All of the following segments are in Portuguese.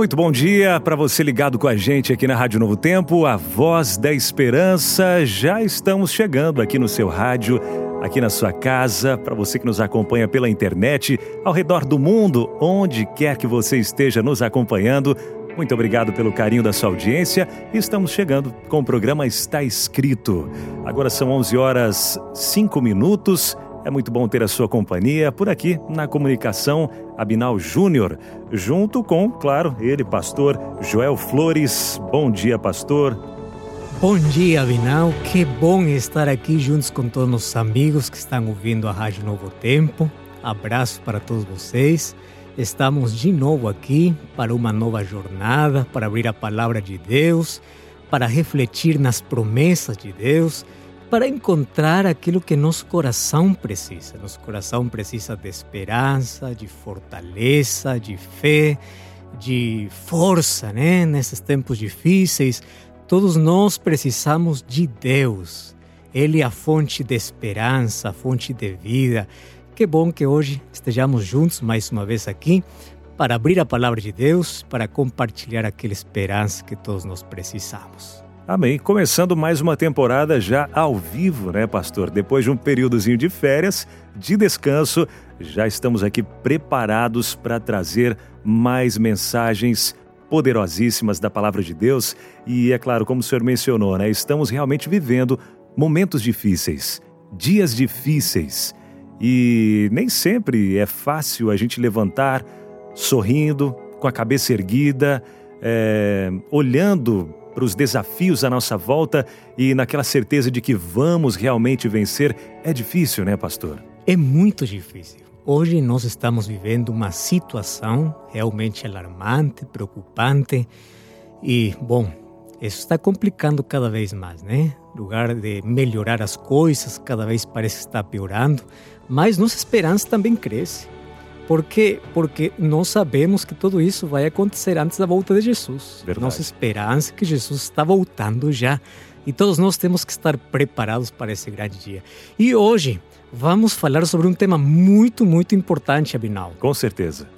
Muito bom dia para você ligado com a gente aqui na Rádio Novo Tempo, a Voz da Esperança. Já estamos chegando aqui no seu rádio, aqui na sua casa, para você que nos acompanha pela internet, ao redor do mundo, onde quer que você esteja nos acompanhando. Muito obrigado pelo carinho da sua audiência. Estamos chegando com o programa Está Escrito. Agora são 11 horas 5 minutos. É muito bom ter a sua companhia por aqui na comunicação Abinal Júnior, junto com, claro, ele, pastor Joel Flores. Bom dia, pastor. Bom dia, Abinal. Que bom estar aqui juntos com todos os amigos que estão ouvindo a Rádio Novo Tempo. Abraço para todos vocês. Estamos de novo aqui para uma nova jornada, para abrir a palavra de Deus, para refletir nas promessas de Deus, para encontrar aquilo que nosso coração precisa. Nosso coração precisa de esperança, de fortaleza, de fé, de força, né? Nesses tempos difíceis, todos nós precisamos de Deus. Ele é a fonte de esperança, a fonte de vida. Que bom que hoje estejamos juntos mais uma vez aqui para abrir a palavra de Deus, para compartilhar aquela esperança que todos nós precisamos. Amém. Começando mais uma temporada já ao vivo, né, pastor? Depois de um períodozinho de férias, de descanso, já estamos aqui preparados para trazer mais mensagens poderosíssimas da palavra de Deus. E é claro, como o senhor mencionou, né, estamos realmente vivendo momentos difíceis, dias difíceis. E nem sempre é fácil a gente levantar sorrindo, com a cabeça erguida, é, olhando para os desafios à nossa volta e naquela certeza de que vamos realmente vencer. É difícil, né, pastor? É muito difícil. Hoje nós estamos vivendo uma situação realmente alarmante, preocupante e, bom, isso está complicando cada vez mais, né? Lugar de melhorar as coisas, cada vez parece que está piorando. Mas nossa esperança também cresce. Por quê? Porque nós sabemos que tudo isso vai acontecer antes da volta de Jesus. Verdade. Nossa esperança é que Jesus está voltando já. E todos nós temos que estar preparados para esse grande dia. E hoje vamos falar sobre um tema muito, muito importante, Abinal. Com certeza.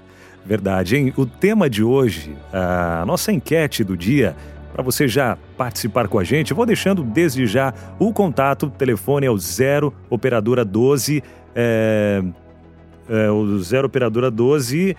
Verdade, hein? O tema de hoje, a nossa enquete do dia, para você já participar com a gente, vou deixando desde já o contato, o telefone é o 0 operadora 12 é, é, o 0 operadora 12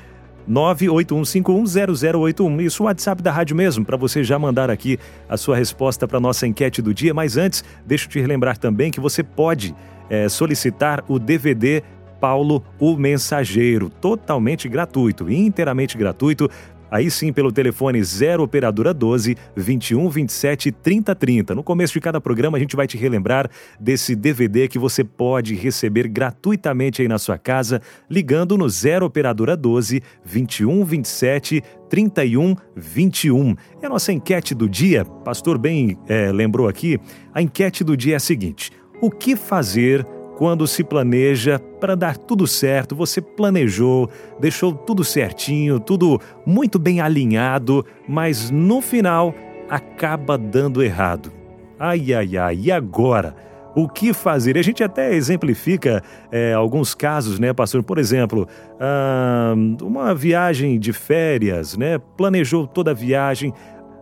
981510081. Isso, o WhatsApp da rádio mesmo, para você já mandar aqui a sua resposta para nossa enquete do dia. Mas antes, deixa eu te relembrar também que você pode é, solicitar o DVD Paulo o Mensageiro, totalmente gratuito, inteiramente gratuito. Aí sim, pelo telefone 0 Operadora 12 21 27 30 30. No começo de cada programa, a gente vai te relembrar desse DVD que você pode receber gratuitamente aí na sua casa, ligando no 0 Operadora 12 21 27 31 21. E a nossa enquete do dia, pastor bem é, lembrou aqui, a enquete do dia é a seguinte: o que fazer quando se planeja para dar tudo certo, você planejou, deixou tudo certinho, tudo muito bem alinhado, mas no final acaba dando errado. Ai, ai, ai, e agora? O que fazer? A gente até exemplifica é, alguns casos, né, pastor? Por exemplo, ah, uma viagem de férias, né? Planejou toda a viagem,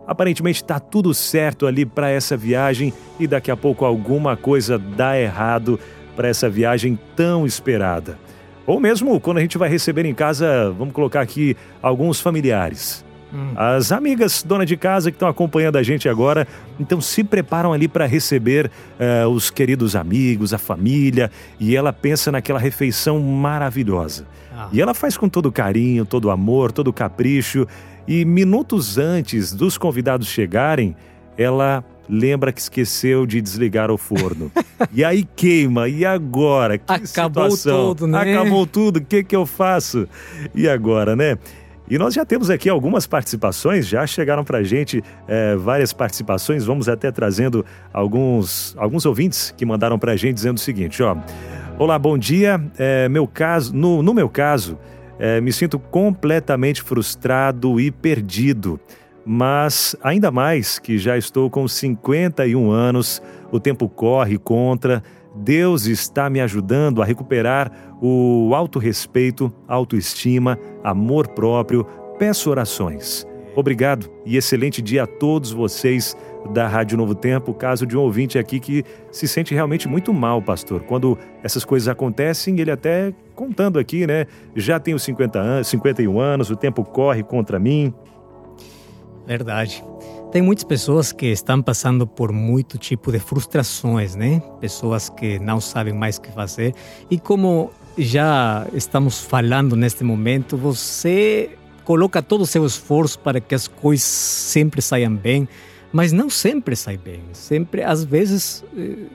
aparentemente está tudo certo ali para essa viagem e daqui a pouco alguma coisa dá errado para essa viagem tão esperada. Ou mesmo quando a gente vai receber em casa, vamos colocar aqui, alguns familiares. Hum. As amigas dona de casa que estão acompanhando a gente agora, então se preparam ali para receber uh, os queridos amigos, a família, e ela pensa naquela refeição maravilhosa. Ah. E ela faz com todo carinho, todo amor, todo capricho, e minutos antes dos convidados chegarem, ela lembra que esqueceu de desligar o forno. e aí queima, e agora? Que Acabou situação? tudo, né? Acabou tudo, o que, que eu faço? E agora, né? E nós já temos aqui algumas participações, já chegaram para a gente é, várias participações. Vamos até trazendo alguns, alguns ouvintes que mandaram para a gente dizendo o seguinte: ó. Olá, bom dia. É, meu caso, no, no meu caso, é, me sinto completamente frustrado e perdido. Mas ainda mais que já estou com 51 anos, o tempo corre contra. Deus está me ajudando a recuperar o autorrespeito, autoestima, amor próprio. Peço orações. Obrigado e excelente dia a todos vocês da Rádio Novo Tempo. Caso de um ouvinte aqui que se sente realmente muito mal, pastor. Quando essas coisas acontecem, ele até contando aqui, né? Já tenho 50 anos, 51 anos, o tempo corre contra mim. Verdade. Tem muitas pessoas que estão passando por muito tipo de frustrações, né? Pessoas que não sabem mais o que fazer. E como já estamos falando neste momento, você coloca todo o seu esforço para que as coisas sempre saiam bem, mas não sempre sai bem. Sempre, às vezes, eh,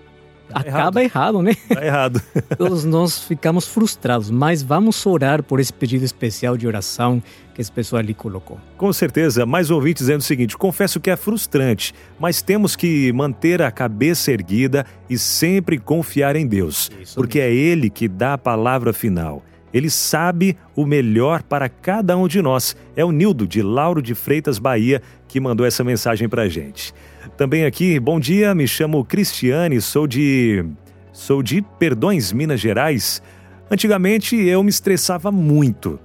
acaba errado, errado né? Tá errado. Todos nós ficamos frustrados, mas vamos orar por esse pedido especial de oração que esse pessoal ali colocou. Com certeza, mais um ouvinte dizendo o seguinte: confesso que é frustrante, mas temos que manter a cabeça erguida e sempre confiar em Deus, Isso porque mesmo. é Ele que dá a palavra final. Ele sabe o melhor para cada um de nós. É o Nildo, de Lauro de Freitas, Bahia, que mandou essa mensagem para a gente. Também aqui, bom dia, me chamo Cristiane, sou de. sou de Perdões, Minas Gerais. Antigamente eu me estressava muito,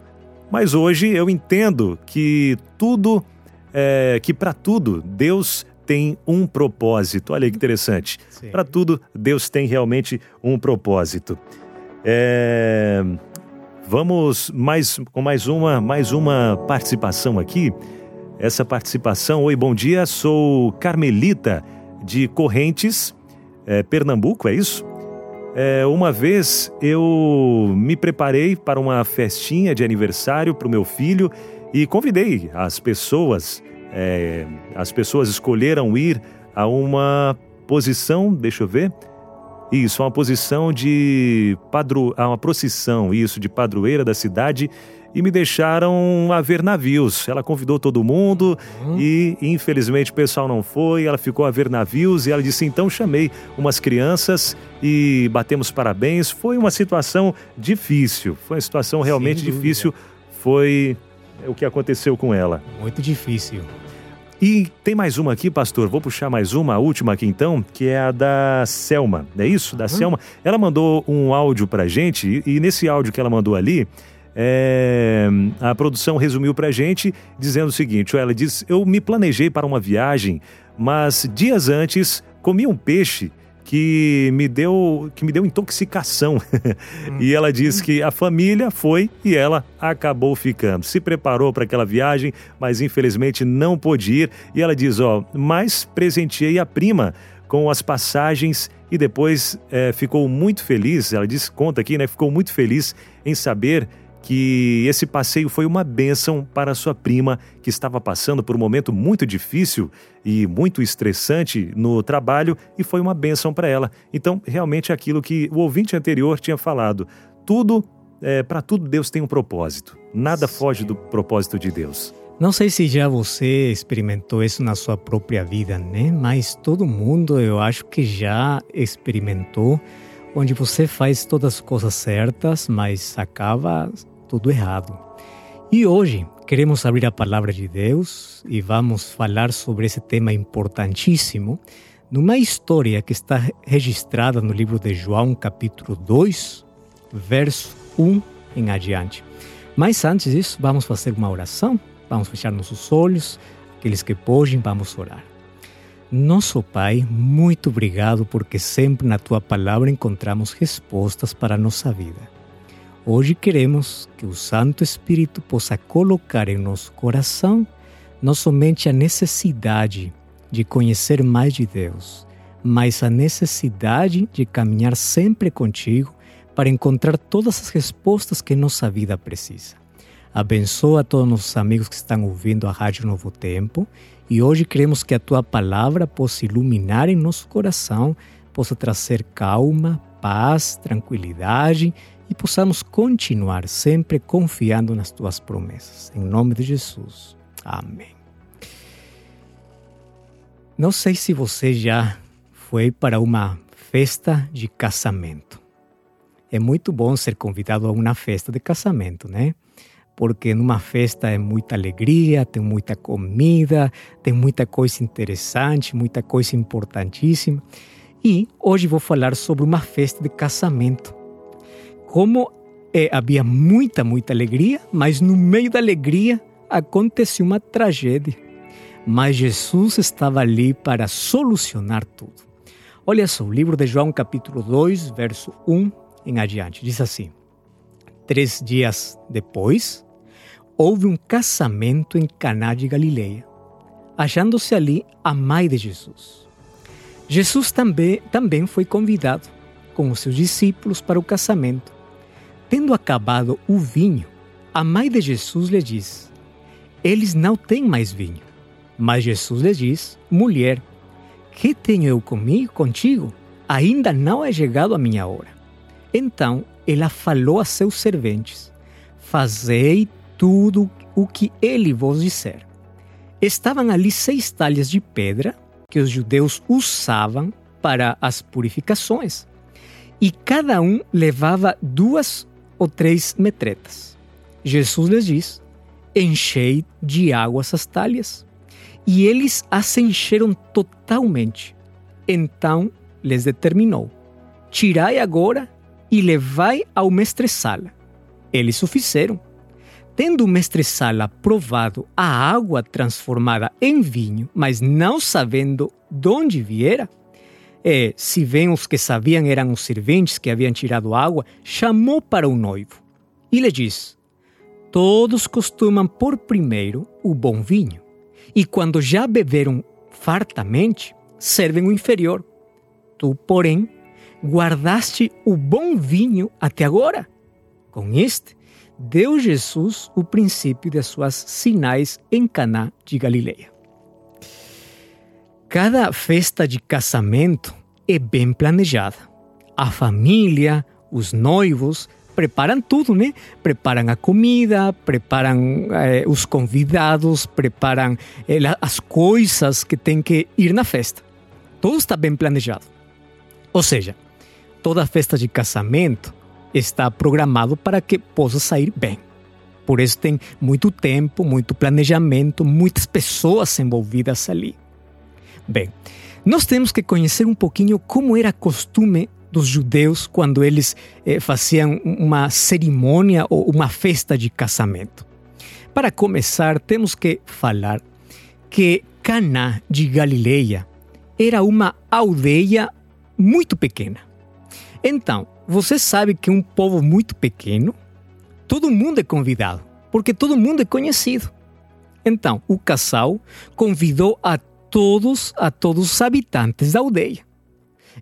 mas hoje eu entendo que tudo, é, que para tudo Deus tem um propósito. Olha que interessante. Para tudo Deus tem realmente um propósito. É, vamos mais com mais uma mais uma participação aqui essa participação. Oi, bom dia, sou Carmelita de Correntes, é, Pernambuco, é isso? É, uma vez eu me preparei para uma festinha de aniversário para o meu filho e convidei as pessoas. É, as pessoas escolheram ir a uma posição, deixa eu ver. Isso, uma posição de padro, a uma procissão, isso, de padroeira da cidade e me deixaram a ver navios. Ela convidou todo mundo uhum. e infelizmente o pessoal não foi. Ela ficou a ver navios e ela disse: então chamei umas crianças e batemos parabéns. Foi uma situação difícil, foi uma situação realmente difícil. Foi o que aconteceu com ela. Muito difícil. E tem mais uma aqui, pastor. Vou puxar mais uma, a última aqui então, que é a da Selma. É isso? Da uhum. Selma. Ela mandou um áudio pra gente e, e nesse áudio que ela mandou ali, é, a produção resumiu para a gente dizendo o seguinte: ela diz, eu me planejei para uma viagem, mas dias antes comi um peixe que me deu que me deu intoxicação. e ela diz que a família foi e ela acabou ficando. Se preparou para aquela viagem, mas infelizmente não pôde ir. E ela diz, ó, mas presenteei a prima com as passagens e depois é, ficou muito feliz. Ela diz, conta aqui, né? Ficou muito feliz em saber que esse passeio foi uma bênção para sua prima, que estava passando por um momento muito difícil e muito estressante no trabalho, e foi uma bênção para ela. Então, realmente, aquilo que o ouvinte anterior tinha falado, tudo, é, para tudo Deus tem um propósito. Nada Sim. foge do propósito de Deus. Não sei se já você experimentou isso na sua própria vida, né? Mas todo mundo, eu acho que já experimentou, onde você faz todas as coisas certas, mas acaba tudo errado. E hoje queremos abrir a palavra de Deus e vamos falar sobre esse tema importantíssimo numa história que está registrada no livro de João, capítulo 2, verso 1 em adiante. Mas antes disso, vamos fazer uma oração, vamos fechar nossos olhos, aqueles que podem, vamos orar. Nosso Pai, muito obrigado porque sempre na tua palavra encontramos respostas para a nossa vida. Hoje queremos que o Santo Espírito possa colocar em nosso coração não somente a necessidade de conhecer mais de Deus, mas a necessidade de caminhar sempre contigo para encontrar todas as respostas que nossa vida precisa. Abençoa todos os nossos amigos que estão ouvindo a Rádio Novo Tempo e hoje queremos que a tua palavra possa iluminar em nosso coração, possa trazer calma, paz, tranquilidade e possamos continuar sempre confiando nas tuas promessas. Em nome de Jesus. Amém. Não sei se você já foi para uma festa de casamento. É muito bom ser convidado a uma festa de casamento, né? Porque numa festa é muita alegria, tem muita comida, tem muita coisa interessante, muita coisa importantíssima. E hoje vou falar sobre uma festa de casamento. Como é, havia muita, muita alegria, mas no meio da alegria aconteceu uma tragédia. Mas Jesus estava ali para solucionar tudo. Olha só, o livro de João, capítulo 2, verso 1 em adiante, diz assim: Três dias depois, houve um casamento em Caná de Galileia, achando-se ali a mãe de Jesus. Jesus também, também foi convidado com os seus discípulos para o casamento. Tendo acabado o vinho, a mãe de Jesus lhe diz: Eles não têm mais vinho. Mas Jesus lhe diz: Mulher, que tenho eu comigo contigo? Ainda não é chegado a minha hora. Então ela falou a seus serventes: Fazei tudo o que ele vos disser. Estavam ali seis talhas de pedra que os judeus usavam para as purificações. E cada um levava duas ou três metretas. Jesus lhes diz: Enchei de água essas talhas. E eles as encheram totalmente. Então lhes determinou: Tirai agora e levai ao mestre-sala. Eles o fizeram. Tendo o mestre-sala provado a água transformada em vinho, mas não sabendo de onde viera, e, se bem os que sabiam eram os serventes que haviam tirado água, chamou para o noivo e lhe disse: Todos costumam pôr primeiro o bom vinho, e quando já beberam fartamente, servem o inferior. Tu, porém, guardaste o bom vinho até agora. Com este, deu Jesus o princípio de suas sinais em Caná de Galileia. Cada festa de casamento é bem planejada. A família, os noivos, preparam tudo, né? Preparam a comida, preparam eh, os convidados, preparam eh, as coisas que tem que ir na festa. Tudo está bem planejado. Ou seja, toda festa de casamento está programado para que possa sair bem. Por isso tem muito tempo, muito planejamento, muitas pessoas envolvidas ali. Bem, nós temos que conhecer um pouquinho como era costume dos judeus quando eles eh, faziam uma cerimônia ou uma festa de casamento. Para começar, temos que falar que Caná de Galileia era uma aldeia muito pequena. Então, você sabe que um povo muito pequeno, todo mundo é convidado, porque todo mundo é conhecido. Então, o casal convidou a todos, a todos os habitantes da aldeia.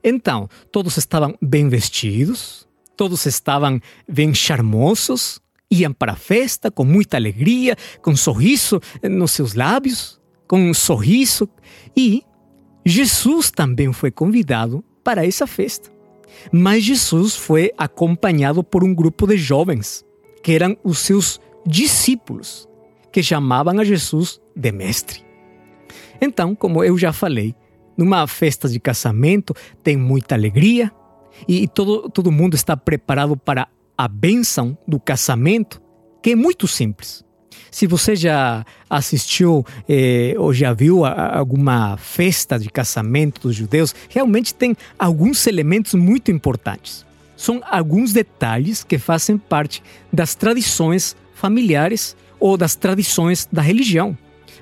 Então, todos estavam bem vestidos, todos estavam bem charmosos, iam para a festa com muita alegria, com sorriso nos seus lábios, com um sorriso. E Jesus também foi convidado para essa festa. Mas Jesus foi acompanhado por um grupo de jovens, que eram os seus discípulos, que chamavam a Jesus de mestre. Então, como eu já falei, numa festa de casamento tem muita alegria e todo, todo mundo está preparado para a bênção do casamento, que é muito simples. Se você já assistiu eh, ou já viu a, alguma festa de casamento dos judeus, realmente tem alguns elementos muito importantes. São alguns detalhes que fazem parte das tradições familiares ou das tradições da religião.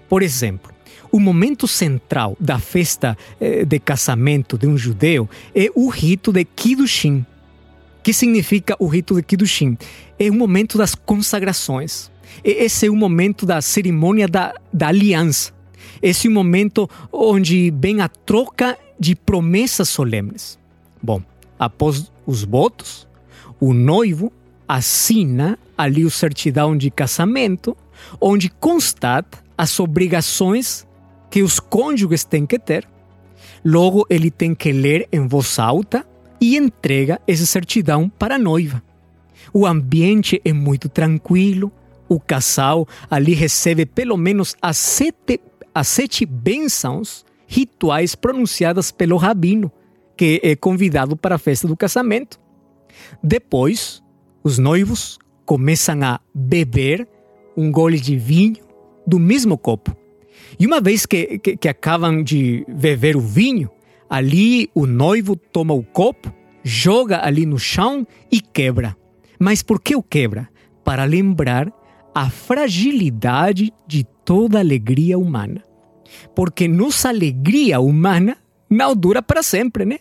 Por exemplo, o momento central da festa eh, de casamento de um judeu é o rito de Kiddushin. Que significa o rito de Kiddushin? É o momento das consagrações. Esse é o momento da cerimônia da, da aliança. Esse é o momento onde vem a troca de promessas solenes. Bom, após os votos, o noivo assina ali o certidão de casamento, onde constata as obrigações que os cônjuges têm que ter. Logo, ele tem que ler em voz alta e entrega essa certidão para a noiva. O ambiente é muito tranquilo. O casal ali recebe pelo menos as sete, as sete bênçãos rituais pronunciadas pelo rabino, que é convidado para a festa do casamento. Depois, os noivos começam a beber um gole de vinho do mesmo copo. E uma vez que, que, que acabam de beber o vinho, ali o noivo toma o copo, joga ali no chão e quebra. Mas por que o quebra? Para lembrar a fragilidade de toda alegria humana. Porque nossa alegria humana não dura para sempre, né?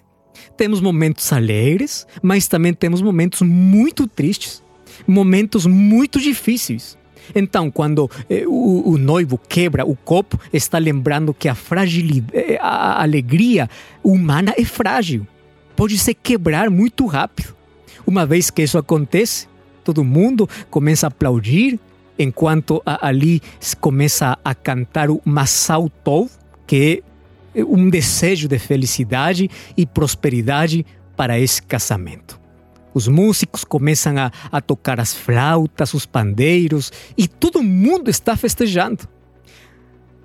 Temos momentos alegres, mas também temos momentos muito tristes, momentos muito difíceis. Então, quando eh, o, o, noivo quebra o copo, está lembrando que a fragilidade, eh, a alegria humana é frágil. Pode se quebrar muito rápido. Uma vez que isso acontece, todo mundo começa a aplaudir, enquanto ali começa a cantar o Masal Tov, que é um desejo de felicidade e prosperidade para esse casamento. Os músicos começam a, a tocar as flautas, os pandeiros e todo mundo está festejando.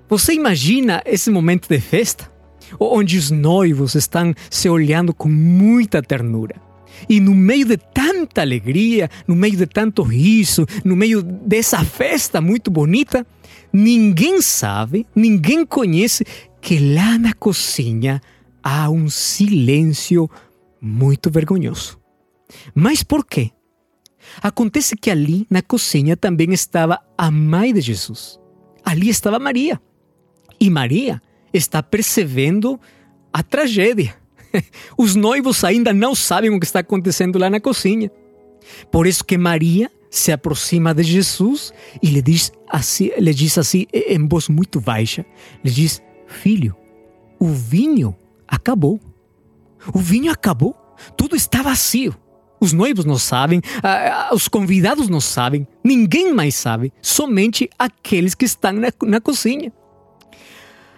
Você imagina esse momento de festa? Onde os noivos estão se olhando com muita ternura. E no meio de tanta alegria, no meio de tanto riso, no meio dessa festa muito bonita, ninguém sabe, ninguém conhece que lá na cozinha há um silêncio muito vergonhoso. Mas por quê? Acontece que ali na cozinha também estava a mãe de Jesus. Ali estava Maria. E Maria está percebendo a tragédia. Os noivos ainda não sabem o que está acontecendo lá na cozinha. Por isso que Maria se aproxima de Jesus e lhe diz assim, lhe diz assim em voz muito baixa, lhe diz: "Filho, o vinho acabou. O vinho acabou. Tudo está vazio. Os noivos não sabem, os convidados não sabem, ninguém mais sabe, somente aqueles que estão na, na cozinha.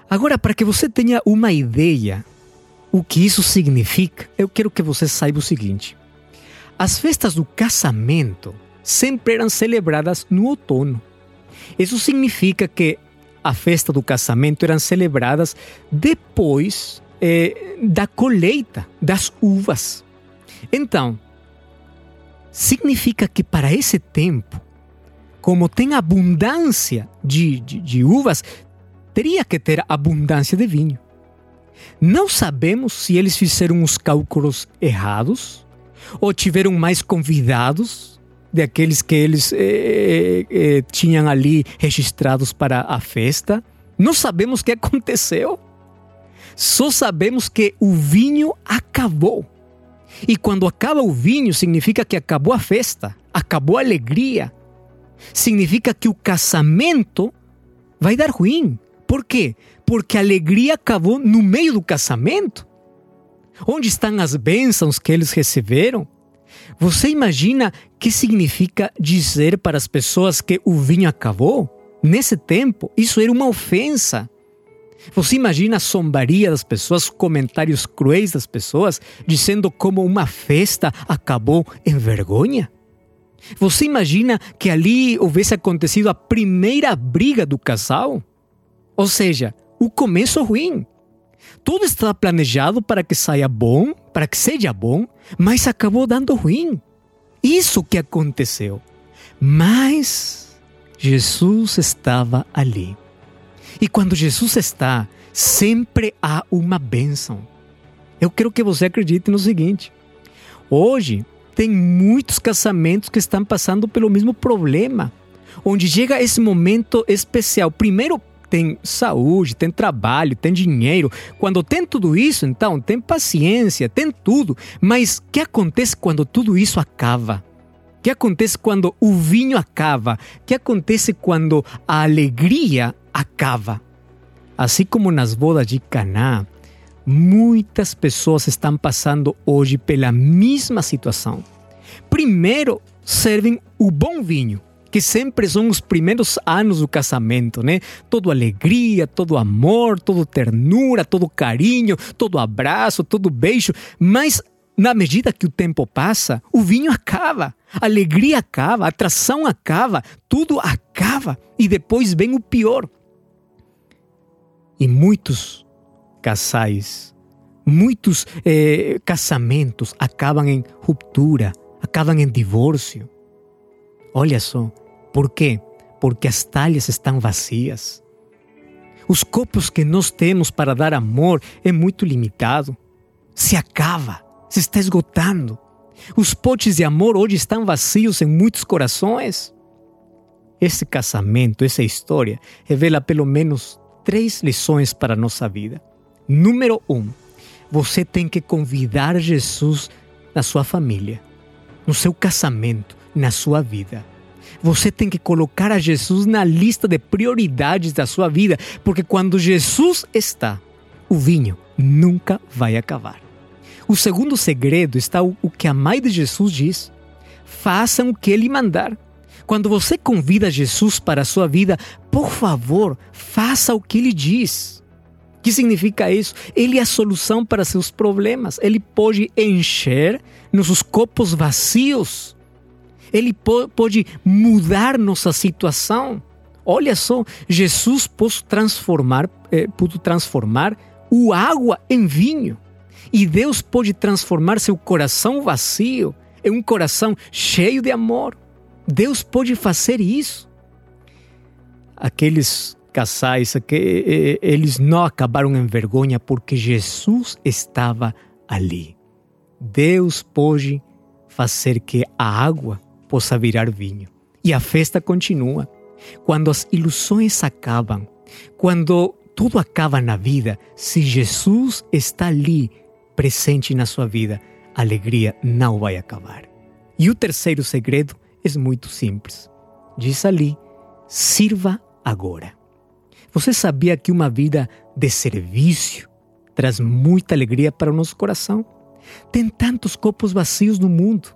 Agora, para que você tenha uma ideia o que isso significa, eu quero que você saiba o seguinte: as festas do casamento sempre eram celebradas no outono. Isso significa que a festa do casamento eram celebradas depois eh, da colheita das uvas. Então, significa que para esse tempo, como tem abundância de, de, de uvas, teria que ter abundância de vinho. Não sabemos se eles fizeram os cálculos errados ou tiveram mais convidados daqueles que eles eh, eh, tinham ali registrados para a festa. Não sabemos o que aconteceu. Só sabemos que o vinho acabou. E quando acaba o vinho, significa que acabou a festa, acabou a alegria. Significa que o casamento vai dar ruim. Por quê? Porque a alegria acabou no meio do casamento. Onde estão as bênçãos que eles receberam? Você imagina que significa dizer para as pessoas que o vinho acabou? Nesse tempo, isso era uma ofensa. Você imagina a zombaria das pessoas, comentários cruéis das pessoas, dizendo como uma festa acabou em vergonha? Você imagina que ali houvesse acontecido a primeira briga do casal? Ou seja, o começo ruim. Tudo estava planejado para que saia bom, para que seja bom, mas acabou dando ruim. Isso que aconteceu. Mas Jesus estava ali. E quando Jesus está, sempre há uma bênção. Eu quero que você acredite no seguinte: hoje tem muitos casamentos que estão passando pelo mesmo problema, onde chega esse momento especial. Primeiro, tem saúde, tem trabalho, tem dinheiro. Quando tem tudo isso, então tem paciência, tem tudo. Mas o que acontece quando tudo isso acaba? O que acontece quando o vinho acaba? O que acontece quando a alegria acaba. Assim como nas bodas de Caná, muitas pessoas estão passando hoje pela mesma situação. Primeiro, servem o bom vinho, que sempre são os primeiros anos do casamento, né? Todo alegria, todo amor, todo ternura, todo carinho, todo abraço, todo beijo, mas na medida que o tempo passa, o vinho acaba, a alegria acaba, a atração acaba, tudo acaba e depois vem o pior. E muitos casais, muitos eh, casamentos acabam em ruptura, acabam em divórcio. Olha só, por quê? Porque as talhas estão vazias. Os copos que nós temos para dar amor é muito limitado. Se acaba, se está esgotando. Os potes de amor hoje estão vazios em muitos corações. Esse casamento, essa história, revela pelo menos três lições para a nossa vida. Número um, você tem que convidar Jesus na sua família, no seu casamento, na sua vida. Você tem que colocar a Jesus na lista de prioridades da sua vida, porque quando Jesus está, o vinho nunca vai acabar. O segundo segredo está o, que a mãe de Jesus diz: façam o que ele mandar. Quando você convida Jesus para a sua vida, por favor, faça o que ele diz. O que significa isso? Ele é a solução para seus problemas. Ele pode encher nossos copos vazios ele pode mudar nossa situação. Olha só, Jesus pôde transformar, eh, pôde transformar o água em vinho. E Deus pode transformar seu coração vazio em um coração cheio de amor. Deus pode fazer isso. Aqueles casais eles não acabaram em vergonha porque Jesus estava ali. Deus pode fazer que a água possa virar vinho. E a festa continua. Quando as ilusões acabam, quando tudo acaba na vida, se Jesus está ali, presente na sua vida, a alegria não vai acabar. E o terceiro segredo é muito simples. Diz ali: sirva agora. Você sabia que uma vida de serviço traz muita alegria para o nosso coração? Tem tantos copos vazios no mundo.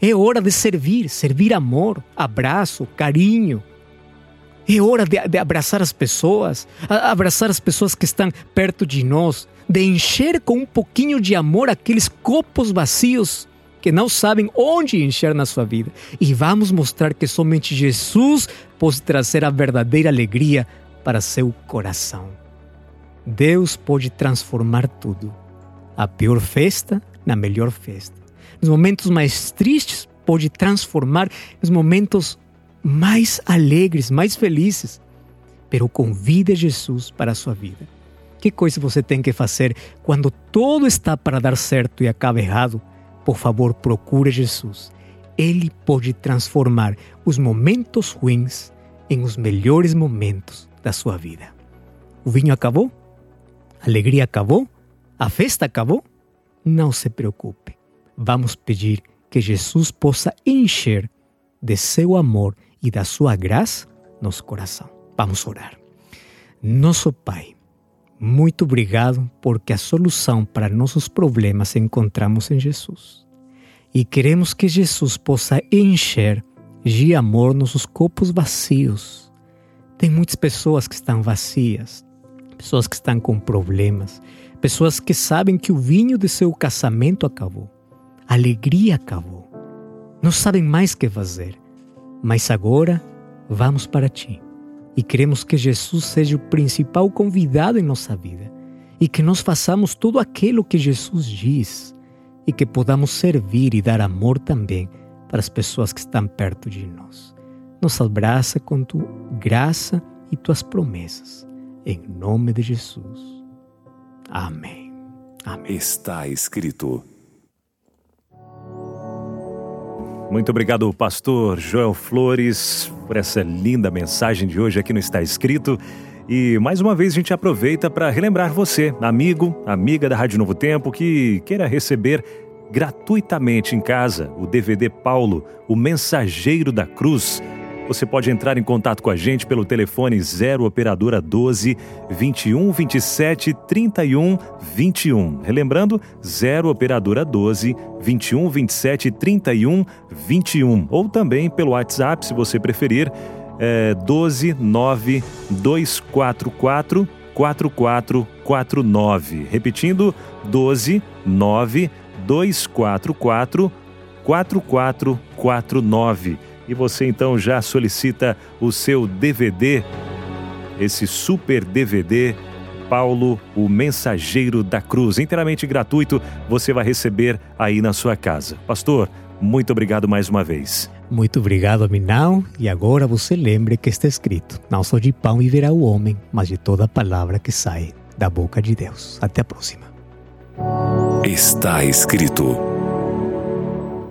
É hora de servir, servir amor, abraço, carinho. É hora de, de abraçar as pessoas, abraçar as pessoas que estão perto de nós, de encher com um pouquinho de amor aqueles copos vazios que não sabem onde encher na sua vida. E vamos mostrar que somente Jesus pode trazer a verdadeira alegria para seu coração. Deus pode transformar tudo. A pior festa na melhor festa nos momentos mais tristes, pode transformar nos momentos mais alegres, mais felizes. Pero convide Jesus para a sua vida. Que coisa você tem que fazer quando tudo está para dar certo e acaba errado? Por favor, procure Jesus. Ele pode transformar os momentos ruins em os melhores momentos da sua vida. O vinho acabou? A alegria acabou? A festa acabou? Não se preocupe vamos pedir que Jesus possa encher de seu amor e da sua graça nosso coração. Vamos orar. Nosso Pai, muito obrigado porque a solução para nossos problemas encontramos em Jesus. E queremos que Jesus possa encher de amor nossos copos vazios. Tem muitas pessoas que estão vazias, pessoas que estão com problemas, pessoas que sabem que o vinho de seu casamento acabou a alegria acabou. Não sabem mais o que fazer. Mas agora vamos para ti. E queremos que Jesus seja o principal convidado em nossa vida. E que nós façamos tudo aquilo que Jesus diz. E que podamos servir e dar amor também para as pessoas que estão perto de nós. Nos abraça com tua graça e tuas promessas. Em nome de Jesus. Amém. Amém. Está escrito Muito obrigado, pastor Joel Flores, por essa linda mensagem de hoje aqui no Está Escrito. E mais uma vez a gente aproveita para relembrar você, amigo, amiga da Rádio Novo Tempo, que queira receber gratuitamente em casa o DVD Paulo, o Mensageiro da Cruz você pode entrar em contato com a gente pelo telefone 0 operadora 12 21 27 31 21. Relembrando, 0 operadora 12 21 27 31 21. Ou também pelo WhatsApp, se você preferir, é 12 9 244 4449. Repetindo, 12 9 244 4449. E você então já solicita o seu DVD, esse super DVD Paulo, o Mensageiro da Cruz, inteiramente gratuito, você vai receber aí na sua casa. Pastor, muito obrigado mais uma vez. Muito obrigado, Minão. E agora você lembre que está escrito: Não só de pão viverá o homem, mas de toda palavra que sai da boca de Deus. Até a próxima. Está escrito